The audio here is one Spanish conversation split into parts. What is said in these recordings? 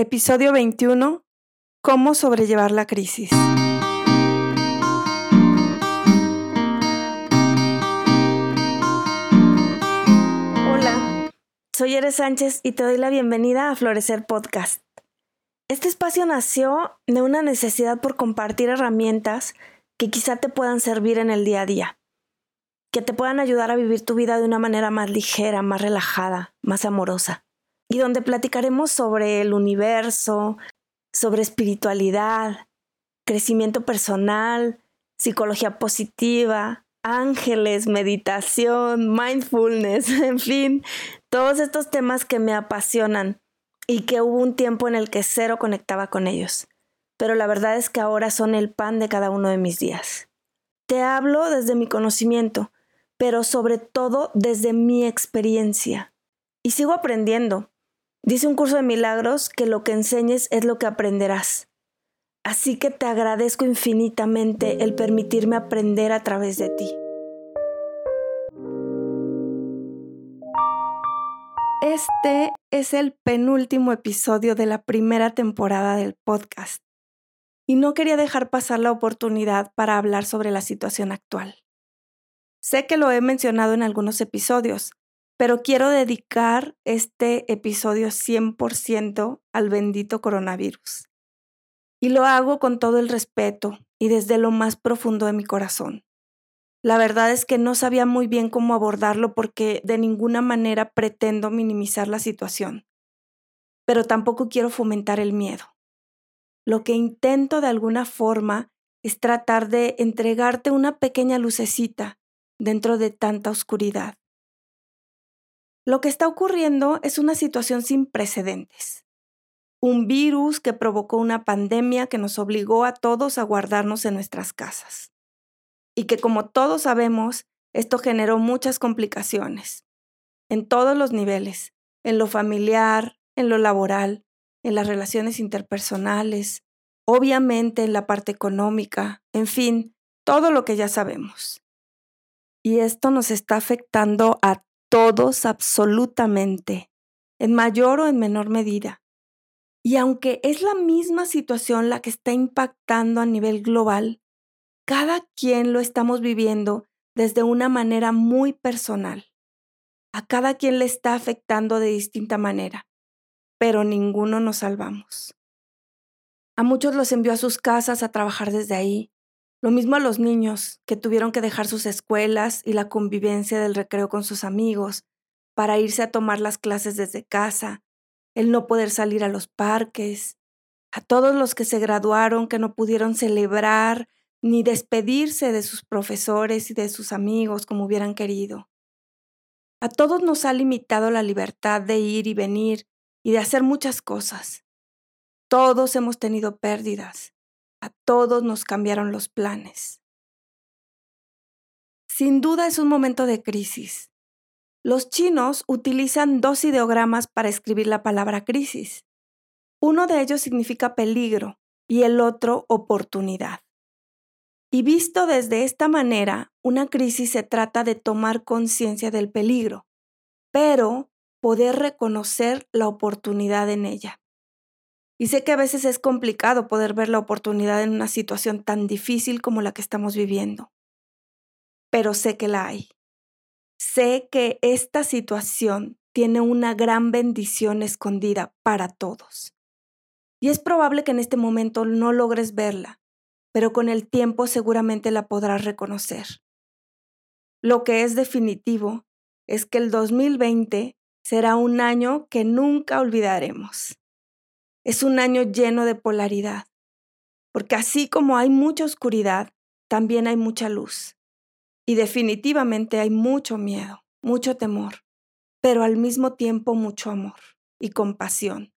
Episodio 21. ¿Cómo sobrellevar la crisis? Hola, soy Eres Sánchez y te doy la bienvenida a Florecer Podcast. Este espacio nació de una necesidad por compartir herramientas que quizá te puedan servir en el día a día, que te puedan ayudar a vivir tu vida de una manera más ligera, más relajada, más amorosa y donde platicaremos sobre el universo, sobre espiritualidad, crecimiento personal, psicología positiva, ángeles, meditación, mindfulness, en fin, todos estos temas que me apasionan y que hubo un tiempo en el que cero conectaba con ellos. Pero la verdad es que ahora son el pan de cada uno de mis días. Te hablo desde mi conocimiento, pero sobre todo desde mi experiencia. Y sigo aprendiendo, Dice un curso de milagros que lo que enseñes es lo que aprenderás. Así que te agradezco infinitamente el permitirme aprender a través de ti. Este es el penúltimo episodio de la primera temporada del podcast y no quería dejar pasar la oportunidad para hablar sobre la situación actual. Sé que lo he mencionado en algunos episodios, pero quiero dedicar este episodio 100% al bendito coronavirus. Y lo hago con todo el respeto y desde lo más profundo de mi corazón. La verdad es que no sabía muy bien cómo abordarlo porque de ninguna manera pretendo minimizar la situación. Pero tampoco quiero fomentar el miedo. Lo que intento de alguna forma es tratar de entregarte una pequeña lucecita dentro de tanta oscuridad. Lo que está ocurriendo es una situación sin precedentes. Un virus que provocó una pandemia que nos obligó a todos a guardarnos en nuestras casas. Y que como todos sabemos, esto generó muchas complicaciones, en todos los niveles, en lo familiar, en lo laboral, en las relaciones interpersonales, obviamente en la parte económica, en fin, todo lo que ya sabemos. Y esto nos está afectando a todos absolutamente, en mayor o en menor medida. Y aunque es la misma situación la que está impactando a nivel global, cada quien lo estamos viviendo desde una manera muy personal. A cada quien le está afectando de distinta manera, pero ninguno nos salvamos. A muchos los envió a sus casas a trabajar desde ahí, lo mismo a los niños, que tuvieron que dejar sus escuelas y la convivencia del recreo con sus amigos para irse a tomar las clases desde casa, el no poder salir a los parques, a todos los que se graduaron que no pudieron celebrar ni despedirse de sus profesores y de sus amigos como hubieran querido. A todos nos ha limitado la libertad de ir y venir y de hacer muchas cosas. Todos hemos tenido pérdidas a todos nos cambiaron los planes. Sin duda es un momento de crisis. Los chinos utilizan dos ideogramas para escribir la palabra crisis. Uno de ellos significa peligro y el otro oportunidad. Y visto desde esta manera, una crisis se trata de tomar conciencia del peligro, pero poder reconocer la oportunidad en ella. Y sé que a veces es complicado poder ver la oportunidad en una situación tan difícil como la que estamos viviendo. Pero sé que la hay. Sé que esta situación tiene una gran bendición escondida para todos. Y es probable que en este momento no logres verla, pero con el tiempo seguramente la podrás reconocer. Lo que es definitivo es que el 2020 será un año que nunca olvidaremos. Es un año lleno de polaridad, porque así como hay mucha oscuridad, también hay mucha luz. Y definitivamente hay mucho miedo, mucho temor, pero al mismo tiempo mucho amor y compasión.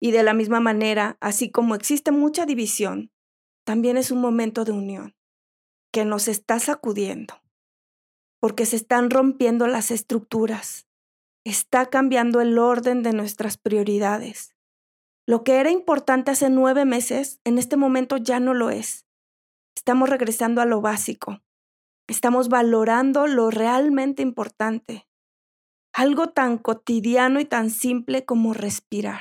Y de la misma manera, así como existe mucha división, también es un momento de unión que nos está sacudiendo, porque se están rompiendo las estructuras, está cambiando el orden de nuestras prioridades, lo que era importante hace nueve meses, en este momento ya no lo es. Estamos regresando a lo básico. Estamos valorando lo realmente importante. Algo tan cotidiano y tan simple como respirar.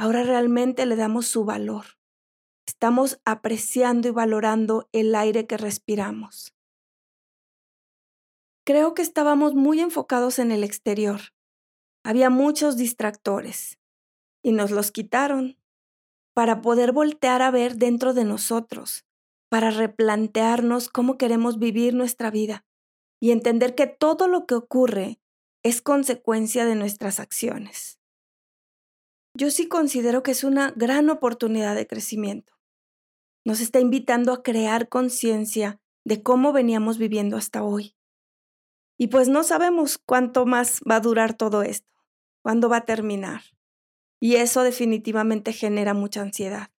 Ahora realmente le damos su valor. Estamos apreciando y valorando el aire que respiramos. Creo que estábamos muy enfocados en el exterior. Había muchos distractores y nos los quitaron para poder voltear a ver dentro de nosotros, para replantearnos cómo queremos vivir nuestra vida y entender que todo lo que ocurre es consecuencia de nuestras acciones. Yo sí considero que es una gran oportunidad de crecimiento. Nos está invitando a crear conciencia de cómo veníamos viviendo hasta hoy. Y pues no sabemos cuánto más va a durar todo esto, cuándo va a terminar. Y eso definitivamente genera mucha ansiedad,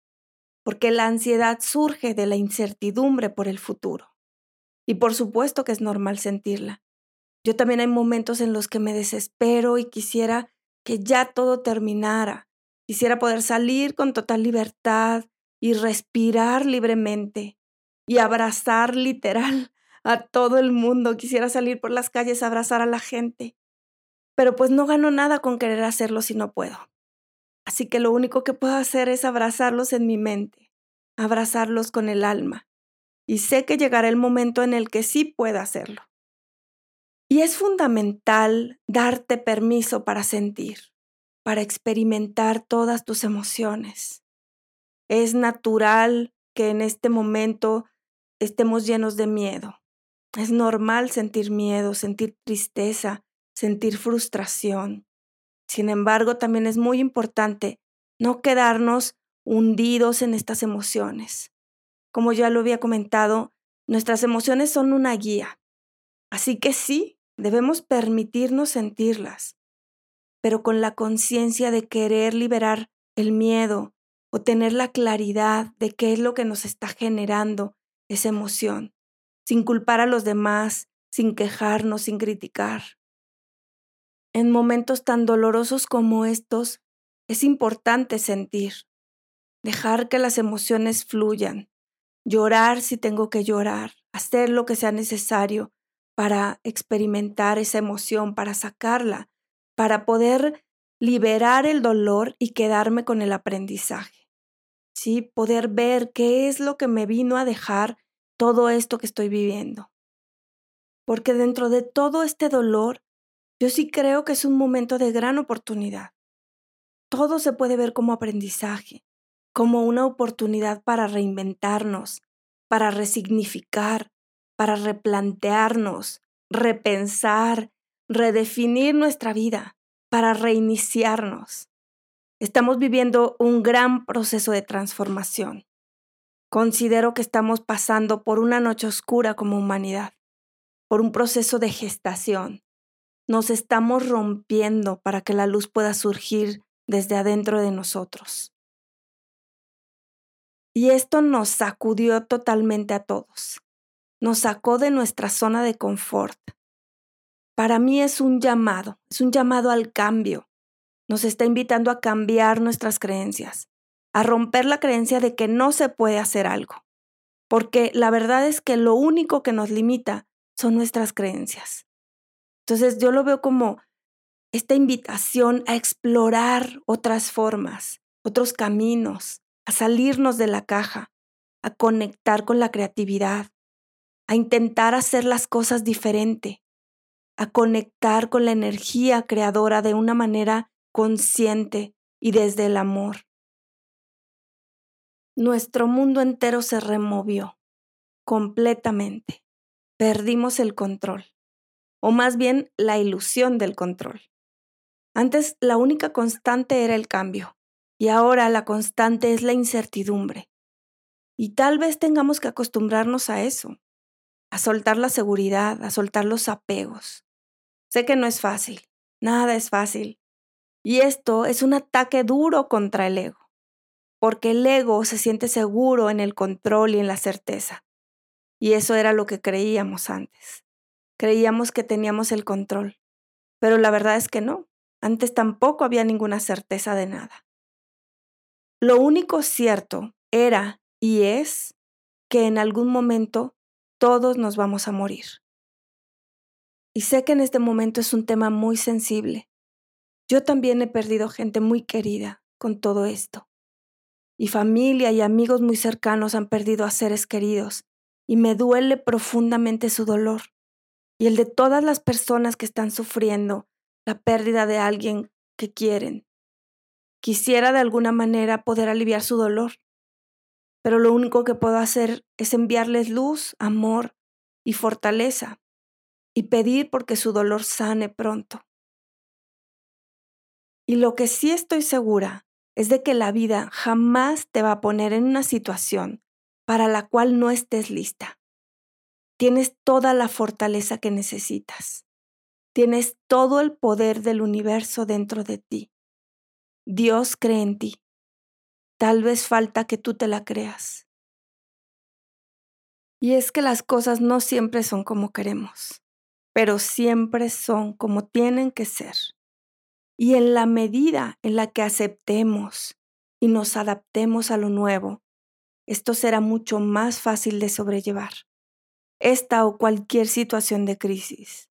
porque la ansiedad surge de la incertidumbre por el futuro. Y por supuesto que es normal sentirla. Yo también hay momentos en los que me desespero y quisiera que ya todo terminara. Quisiera poder salir con total libertad y respirar libremente y abrazar literal a todo el mundo. Quisiera salir por las calles a abrazar a la gente. Pero pues no gano nada con querer hacerlo si no puedo. Así que lo único que puedo hacer es abrazarlos en mi mente, abrazarlos con el alma. Y sé que llegará el momento en el que sí pueda hacerlo. Y es fundamental darte permiso para sentir, para experimentar todas tus emociones. Es natural que en este momento estemos llenos de miedo. Es normal sentir miedo, sentir tristeza, sentir frustración. Sin embargo, también es muy importante no quedarnos hundidos en estas emociones. Como ya lo había comentado, nuestras emociones son una guía. Así que sí, debemos permitirnos sentirlas, pero con la conciencia de querer liberar el miedo o tener la claridad de qué es lo que nos está generando esa emoción, sin culpar a los demás, sin quejarnos, sin criticar. En momentos tan dolorosos como estos, es importante sentir, dejar que las emociones fluyan, llorar si tengo que llorar, hacer lo que sea necesario para experimentar esa emoción, para sacarla, para poder liberar el dolor y quedarme con el aprendizaje. Sí, poder ver qué es lo que me vino a dejar todo esto que estoy viviendo. Porque dentro de todo este dolor yo sí creo que es un momento de gran oportunidad. Todo se puede ver como aprendizaje, como una oportunidad para reinventarnos, para resignificar, para replantearnos, repensar, redefinir nuestra vida, para reiniciarnos. Estamos viviendo un gran proceso de transformación. Considero que estamos pasando por una noche oscura como humanidad, por un proceso de gestación, nos estamos rompiendo para que la luz pueda surgir desde adentro de nosotros. Y esto nos sacudió totalmente a todos. Nos sacó de nuestra zona de confort. Para mí es un llamado, es un llamado al cambio. Nos está invitando a cambiar nuestras creencias, a romper la creencia de que no se puede hacer algo. Porque la verdad es que lo único que nos limita son nuestras creencias. Entonces yo lo veo como esta invitación a explorar otras formas, otros caminos, a salirnos de la caja, a conectar con la creatividad, a intentar hacer las cosas diferente, a conectar con la energía creadora de una manera consciente y desde el amor. Nuestro mundo entero se removió completamente. Perdimos el control o más bien la ilusión del control. Antes la única constante era el cambio, y ahora la constante es la incertidumbre. Y tal vez tengamos que acostumbrarnos a eso, a soltar la seguridad, a soltar los apegos. Sé que no es fácil, nada es fácil. Y esto es un ataque duro contra el ego, porque el ego se siente seguro en el control y en la certeza. Y eso era lo que creíamos antes. Creíamos que teníamos el control, pero la verdad es que no. Antes tampoco había ninguna certeza de nada. Lo único cierto era y es que en algún momento todos nos vamos a morir. Y sé que en este momento es un tema muy sensible. Yo también he perdido gente muy querida, con todo esto. Y familia y amigos muy cercanos han perdido a seres queridos y me duele profundamente su dolor y el de todas las personas que están sufriendo la pérdida de alguien que quieren. Quisiera de alguna manera poder aliviar su dolor, pero lo único que puedo hacer es enviarles luz, amor y fortaleza y pedir porque su dolor sane pronto. Y lo que sí estoy segura es de que la vida jamás te va a poner en una situación para la cual no estés lista. Tienes toda la fortaleza que necesitas. Tienes todo el poder del universo dentro de ti. Dios cree en ti. Tal vez falta que tú te la creas. Y es que las cosas no siempre son como queremos, pero siempre son como tienen que ser. Y en la medida en la que aceptemos y nos adaptemos a lo nuevo, esto será mucho más fácil de sobrellevar. Esta o cualquier situación de crisis.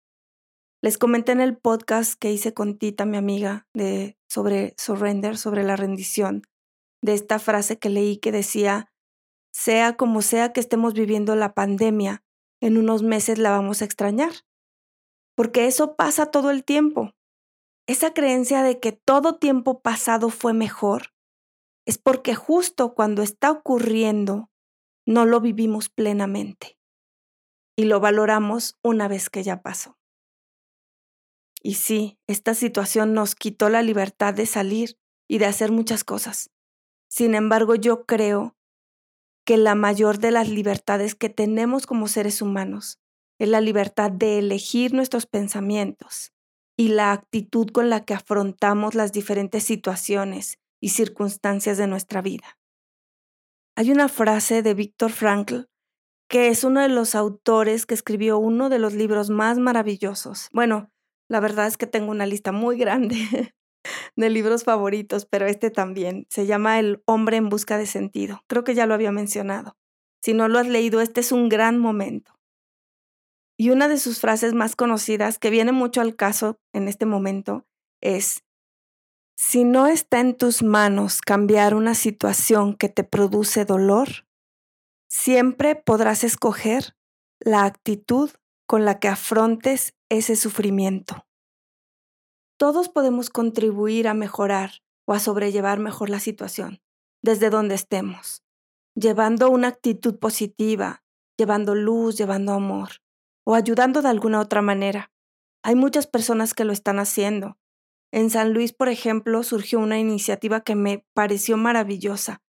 Les comenté en el podcast que hice con Tita, mi amiga, de, sobre surrender, sobre la rendición, de esta frase que leí que decía, sea como sea que estemos viviendo la pandemia, en unos meses la vamos a extrañar. Porque eso pasa todo el tiempo. Esa creencia de que todo tiempo pasado fue mejor es porque justo cuando está ocurriendo no lo vivimos plenamente y lo valoramos una vez que ya pasó. Y sí, esta situación nos quitó la libertad de salir y de hacer muchas cosas. Sin embargo, yo creo que la mayor de las libertades que tenemos como seres humanos es la libertad de elegir nuestros pensamientos y la actitud con la que afrontamos las diferentes situaciones y circunstancias de nuestra vida. Hay una frase de Víctor Frankl que es uno de los autores que escribió uno de los libros más maravillosos. Bueno, la verdad es que tengo una lista muy grande de libros favoritos, pero este también. Se llama El hombre en busca de sentido. Creo que ya lo había mencionado. Si no lo has leído, este es un gran momento. Y una de sus frases más conocidas, que viene mucho al caso en este momento, es, si no está en tus manos cambiar una situación que te produce dolor, siempre podrás escoger la actitud con la que afrontes ese sufrimiento. Todos podemos contribuir a mejorar o a sobrellevar mejor la situación, desde donde estemos, llevando una actitud positiva, llevando luz, llevando amor, o ayudando de alguna otra manera. Hay muchas personas que lo están haciendo. En San Luis, por ejemplo, surgió una iniciativa que me pareció maravillosa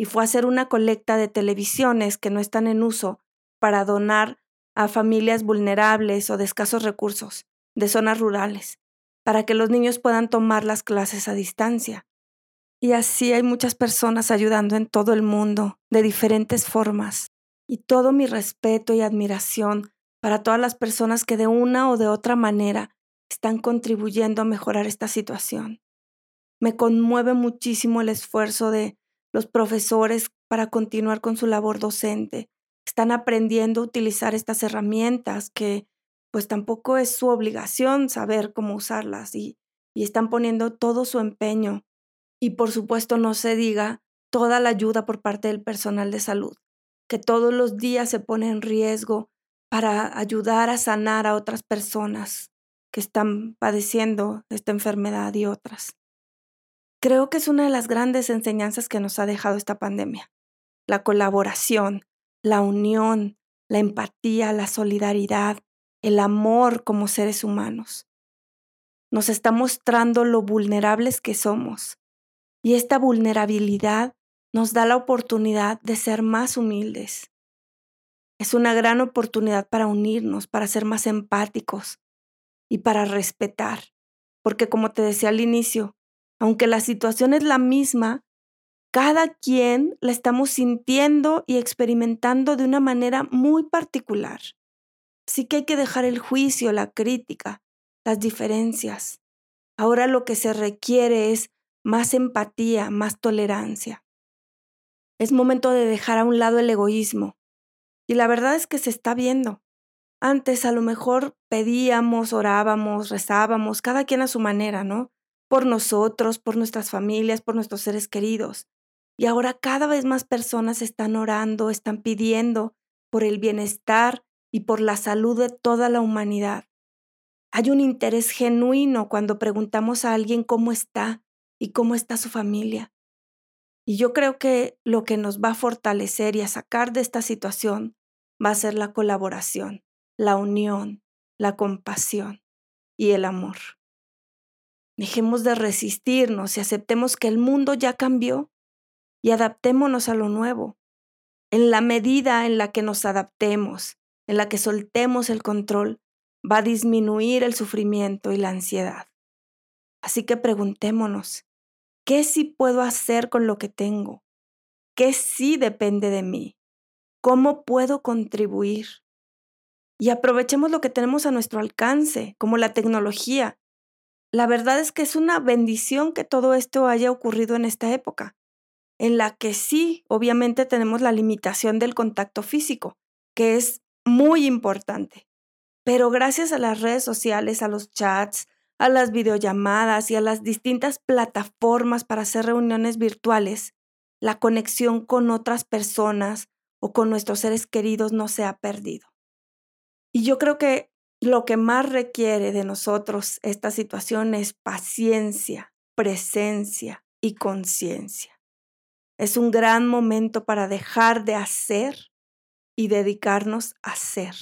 y fue hacer una colecta de televisiones que no están en uso para donar a familias vulnerables o de escasos recursos, de zonas rurales, para que los niños puedan tomar las clases a distancia. Y así hay muchas personas ayudando en todo el mundo, de diferentes formas. Y todo mi respeto y admiración para todas las personas que de una o de otra manera están contribuyendo a mejorar esta situación. Me conmueve muchísimo el esfuerzo de los profesores para continuar con su labor docente, están aprendiendo a utilizar estas herramientas que pues tampoco es su obligación saber cómo usarlas y, y están poniendo todo su empeño. Y por supuesto no se diga toda la ayuda por parte del personal de salud, que todos los días se pone en riesgo para ayudar a sanar a otras personas que están padeciendo esta enfermedad y otras. Creo que es una de las grandes enseñanzas que nos ha dejado esta pandemia, la colaboración, la unión, la empatía, la solidaridad, el amor como seres humanos. Nos está mostrando lo vulnerables que somos y esta vulnerabilidad nos da la oportunidad de ser más humildes. Es una gran oportunidad para unirnos, para ser más empáticos y para respetar, porque como te decía al inicio, aunque la situación es la misma, cada quien la estamos sintiendo y experimentando de una manera muy particular. Así que hay que dejar el juicio, la crítica, las diferencias. Ahora lo que se requiere es más empatía, más tolerancia. Es momento de dejar a un lado el egoísmo. Y la verdad es que se está viendo. Antes a lo mejor pedíamos, orábamos, rezábamos, cada quien a su manera, ¿no? Por nosotros, por nuestras familias, por nuestros seres queridos. Y ahora cada vez más personas están orando, están pidiendo por el bienestar y por la salud de toda la humanidad. Hay un interés genuino cuando preguntamos a alguien cómo está y cómo está su familia. Y yo creo que lo que nos va a fortalecer y a sacar de esta situación va a ser la colaboración, la unión, la compasión y el amor. Dejemos de resistirnos y aceptemos que el mundo ya cambió y adaptémonos a lo nuevo. En la medida en la que nos adaptemos, en la que soltemos el control, va a disminuir el sufrimiento y la ansiedad. Así que preguntémonos, ¿qué sí puedo hacer con lo que tengo? ¿Qué sí depende de mí? ¿Cómo puedo contribuir? Y aprovechemos lo que tenemos a nuestro alcance, como la tecnología. La verdad es que es una bendición que todo esto haya ocurrido en esta época, en la que sí, obviamente tenemos la limitación del contacto físico, que es muy importante. Pero gracias a las redes sociales, a los chats, a las videollamadas y a las distintas plataformas para hacer reuniones virtuales, la conexión con otras personas o con nuestros seres queridos no se ha perdido. Y yo creo que lo que más requiere de nosotros esta situación es paciencia, presencia y conciencia. Es un gran momento para dejar de hacer y dedicarnos a ser.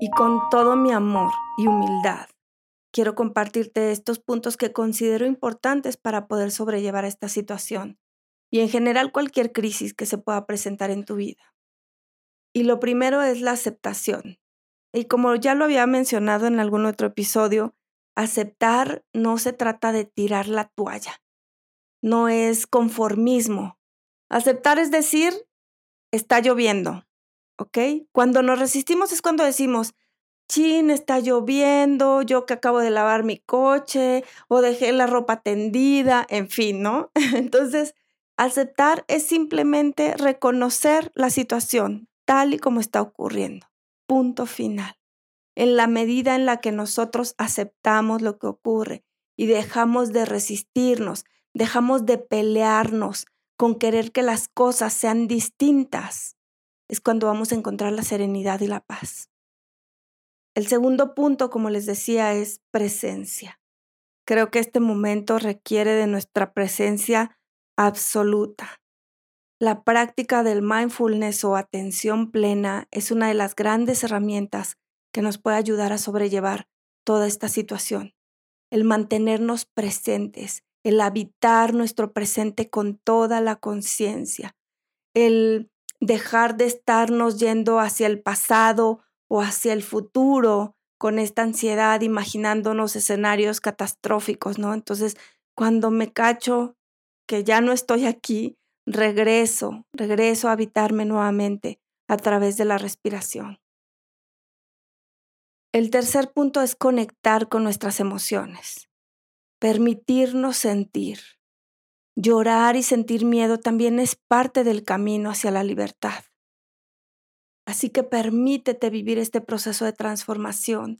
Y con todo mi amor y humildad, quiero compartirte estos puntos que considero importantes para poder sobrellevar esta situación y en general cualquier crisis que se pueda presentar en tu vida. Y lo primero es la aceptación. Y como ya lo había mencionado en algún otro episodio, aceptar no se trata de tirar la toalla, no es conformismo. Aceptar es decir, está lloviendo, ¿ok? Cuando nos resistimos es cuando decimos, chin, está lloviendo, yo que acabo de lavar mi coche o dejé la ropa tendida, en fin, ¿no? Entonces, aceptar es simplemente reconocer la situación tal y como está ocurriendo. Punto final. En la medida en la que nosotros aceptamos lo que ocurre y dejamos de resistirnos, dejamos de pelearnos con querer que las cosas sean distintas, es cuando vamos a encontrar la serenidad y la paz. El segundo punto, como les decía, es presencia. Creo que este momento requiere de nuestra presencia absoluta. La práctica del mindfulness o atención plena es una de las grandes herramientas que nos puede ayudar a sobrellevar toda esta situación. El mantenernos presentes, el habitar nuestro presente con toda la conciencia, el dejar de estarnos yendo hacia el pasado o hacia el futuro con esta ansiedad, imaginándonos escenarios catastróficos, ¿no? Entonces, cuando me cacho que ya no estoy aquí, regreso, regreso a habitarme nuevamente a través de la respiración. El tercer punto es conectar con nuestras emociones, permitirnos sentir. Llorar y sentir miedo también es parte del camino hacia la libertad. Así que permítete vivir este proceso de transformación.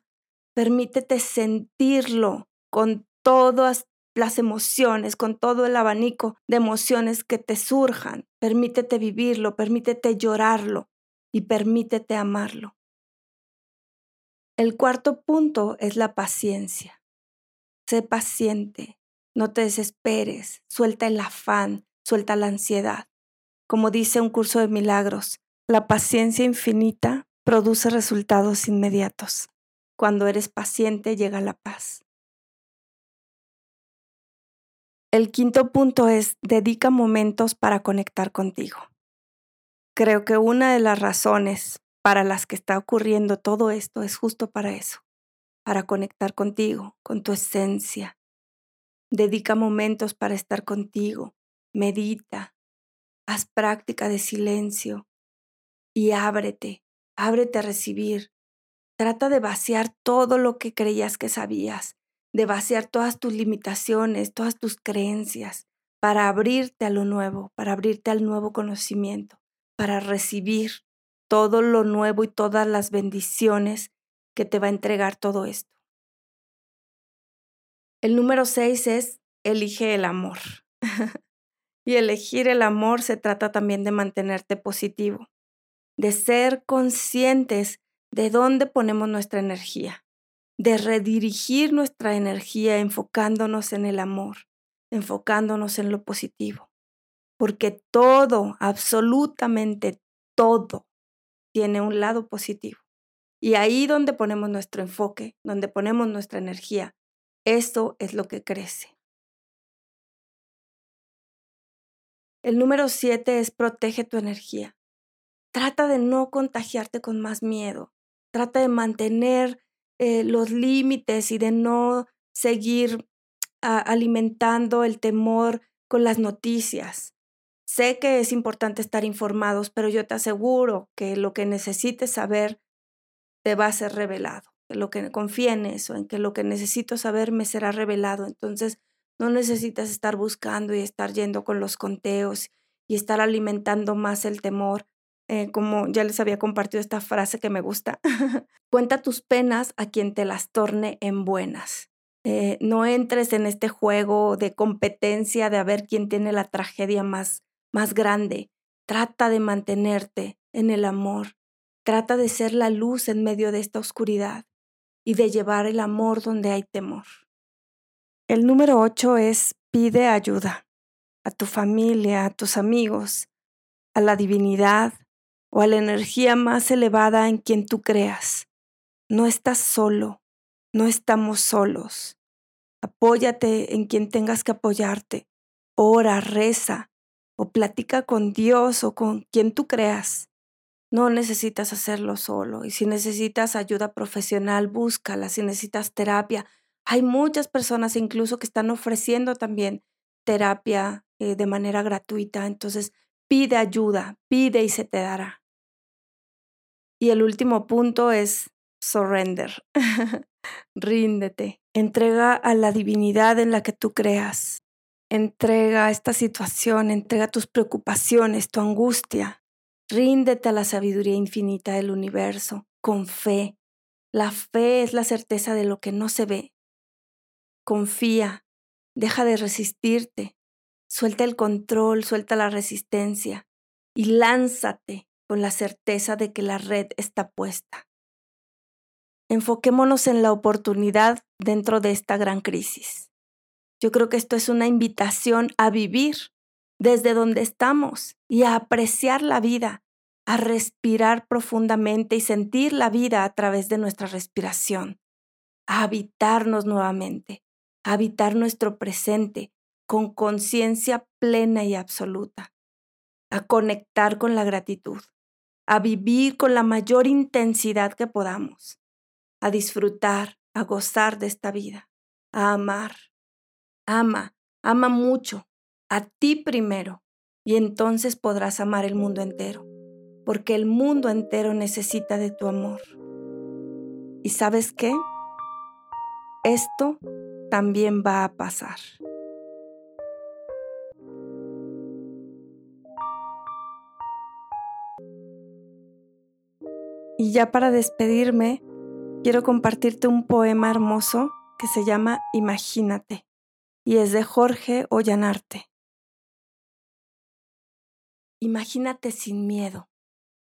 Permítete sentirlo con todas las emociones, con todo el abanico de emociones que te surjan. Permítete vivirlo, permítete llorarlo y permítete amarlo. El cuarto punto es la paciencia. Sé paciente, no te desesperes, suelta el afán, suelta la ansiedad. Como dice un curso de milagros, la paciencia infinita produce resultados inmediatos. Cuando eres paciente llega la paz. El quinto punto es dedica momentos para conectar contigo. Creo que una de las razones para las que está ocurriendo todo esto es justo para eso, para conectar contigo, con tu esencia, Dedica momentos para estar contigo, medita, haz práctica de silencio y ábrete, ábrete a recibir. Trata de vaciar todo lo que creías que sabías, de vaciar todas tus limitaciones, todas tus creencias, para abrirte a lo nuevo, para abrirte al nuevo conocimiento, para recibir todo lo nuevo y todas las bendiciones que te va a entregar todo esto. El número seis es elige el amor. y elegir el amor se trata también de mantenerte positivo, de ser conscientes de dónde ponemos nuestra energía, de redirigir nuestra energía enfocándonos en el amor, enfocándonos en lo positivo. Porque todo, absolutamente todo, tiene un lado positivo. Y ahí donde ponemos nuestro enfoque, donde ponemos nuestra energía, eso es lo que crece. El número siete es protege tu energía. Trata de no contagiarte con más miedo. Trata de mantener eh, los límites y de no seguir alimentando el temor con las noticias. Sé que es importante estar informados, pero yo te aseguro que lo que necesites saber te va a ser revelado. lo que confía en eso, en que lo que necesito saber me será revelado. Entonces, no necesitas estar buscando y estar yendo con los conteos y estar alimentando más el temor. Eh, como ya les había compartido esta frase que me gusta, cuenta tus penas a quien te las torne en buenas. Eh, no entres en este juego de competencia de a ver quién tiene la tragedia más, más grande. Trata de mantenerte en el amor. Trata de ser la luz en medio de esta oscuridad y de llevar el amor donde hay temor. El número ocho es pide ayuda a tu familia, a tus amigos, a la divinidad, o a la energía más elevada en quien tú creas. No estás solo, no estamos solos. Apóyate en quien tengas que apoyarte. Ora, reza o platica con Dios o con quien tú creas. No necesitas hacerlo solo y si necesitas ayuda profesional, búscala. Si necesitas terapia, hay muchas personas incluso que están ofreciendo también terapia eh, de manera gratuita. Entonces, Pide ayuda, pide y se te dará. Y el último punto es surrender. Ríndete. Entrega a la divinidad en la que tú creas. Entrega esta situación, entrega tus preocupaciones, tu angustia. Ríndete a la sabiduría infinita del universo, con fe. La fe es la certeza de lo que no se ve. Confía, deja de resistirte, Suelta el control, suelta la resistencia y lánzate con la certeza de que la red está puesta. Enfoquémonos en la oportunidad dentro de esta gran crisis. Yo creo que esto es una invitación a vivir desde donde estamos y a apreciar la vida, a respirar profundamente y sentir la vida a través de nuestra respiración, a habitarnos nuevamente, a habitar nuestro presente, con conciencia plena y absoluta, a conectar con la gratitud, a vivir con la mayor intensidad que podamos, a disfrutar, a gozar de esta vida, a amar. Ama, ama mucho, a ti primero, y entonces podrás amar el mundo entero, porque el mundo entero necesita de tu amor. ¿Y sabes qué? Esto también va a pasar. Y ya para despedirme, quiero compartirte un poema hermoso que se llama Imagínate y es de Jorge Ollanarte. Imagínate sin miedo,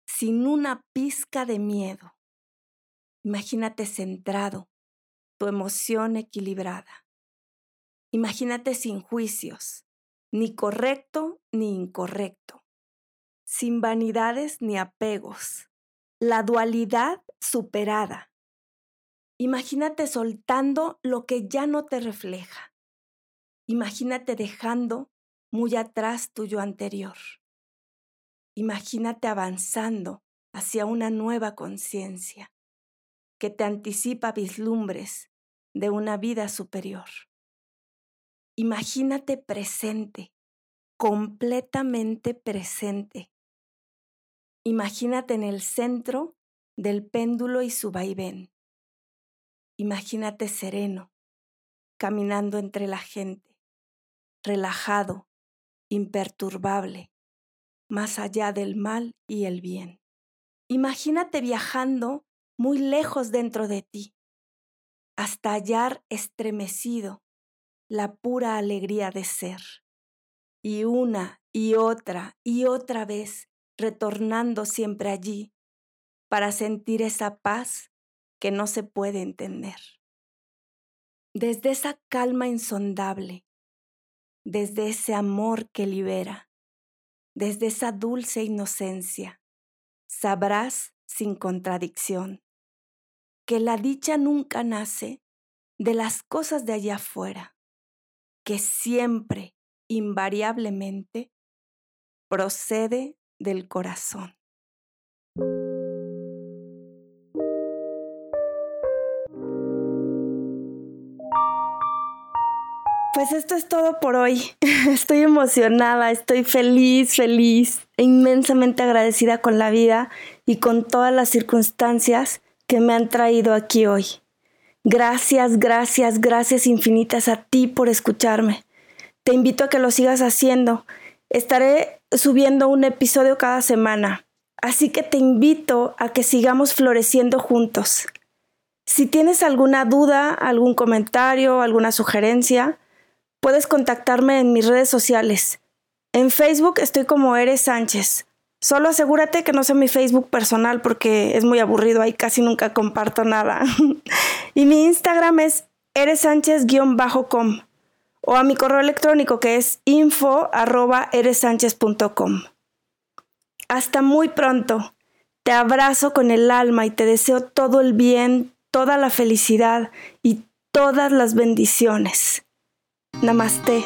sin una pizca de miedo. Imagínate centrado, tu emoción equilibrada. Imagínate sin juicios, ni correcto ni incorrecto, sin vanidades ni apegos, la dualidad superada. Imagínate soltando lo que ya no te refleja. Imagínate dejando muy atrás tu yo anterior. Imagínate avanzando hacia una nueva conciencia que te anticipa vislumbres de una vida superior. Imagínate presente, completamente presente, Imagínate en el centro del péndulo y su vaivén. Imagínate sereno, caminando entre la gente, relajado, imperturbable, más allá del mal y el bien. Imagínate viajando muy lejos dentro de ti, hasta hallar estremecido la pura alegría de ser. Y una y otra y otra vez retornando siempre allí para sentir esa paz que no se puede entender. Desde esa calma insondable, desde ese amor que libera, desde esa dulce inocencia, sabrás sin contradicción que la dicha nunca nace de las cosas de allá afuera, que siempre, invariablemente, procede del corazón. Pues esto es todo por hoy. Estoy emocionada, estoy feliz, feliz e inmensamente agradecida con la vida y con todas las circunstancias que me han traído aquí hoy. Gracias, gracias, gracias infinitas a ti por escucharme. Te invito a que lo sigas haciendo. Estaré subiendo un episodio cada semana, así que te invito a que sigamos floreciendo juntos. Si tienes alguna duda, algún comentario, alguna sugerencia, Puedes contactarme en mis redes sociales. En Facebook estoy como Eres Sánchez. Solo asegúrate que no sea mi Facebook personal porque es muy aburrido, ahí casi nunca comparto nada. y mi Instagram es eresánchez-com o a mi correo electrónico que es info Hasta muy pronto. Te abrazo con el alma y te deseo todo el bien, toda la felicidad y todas las bendiciones. Namaste.